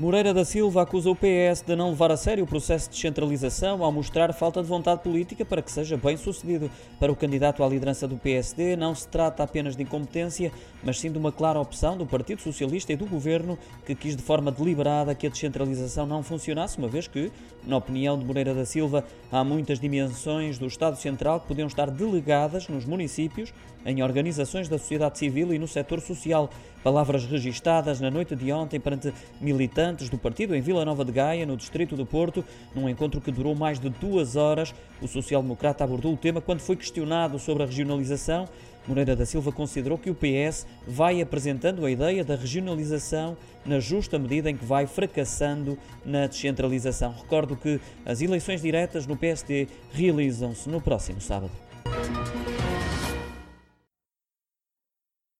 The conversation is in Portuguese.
Moreira da Silva acusa o PS de não levar a sério o processo de descentralização ao mostrar falta de vontade política para que seja bem sucedido. Para o candidato à liderança do PSD, não se trata apenas de incompetência, mas sim de uma clara opção do Partido Socialista e do Governo que quis de forma deliberada que a descentralização não funcionasse, uma vez que, na opinião de Moreira da Silva, há muitas dimensões do Estado Central que podiam estar delegadas nos municípios, em organizações da sociedade civil e no setor social. Palavras registadas na noite de ontem perante militantes militantes do partido em Vila Nova de Gaia, no distrito do Porto, num encontro que durou mais de duas horas. O social-democrata abordou o tema quando foi questionado sobre a regionalização. Moreira da Silva considerou que o PS vai apresentando a ideia da regionalização na justa medida em que vai fracassando na descentralização. Recordo que as eleições diretas no PSD realizam-se no próximo sábado.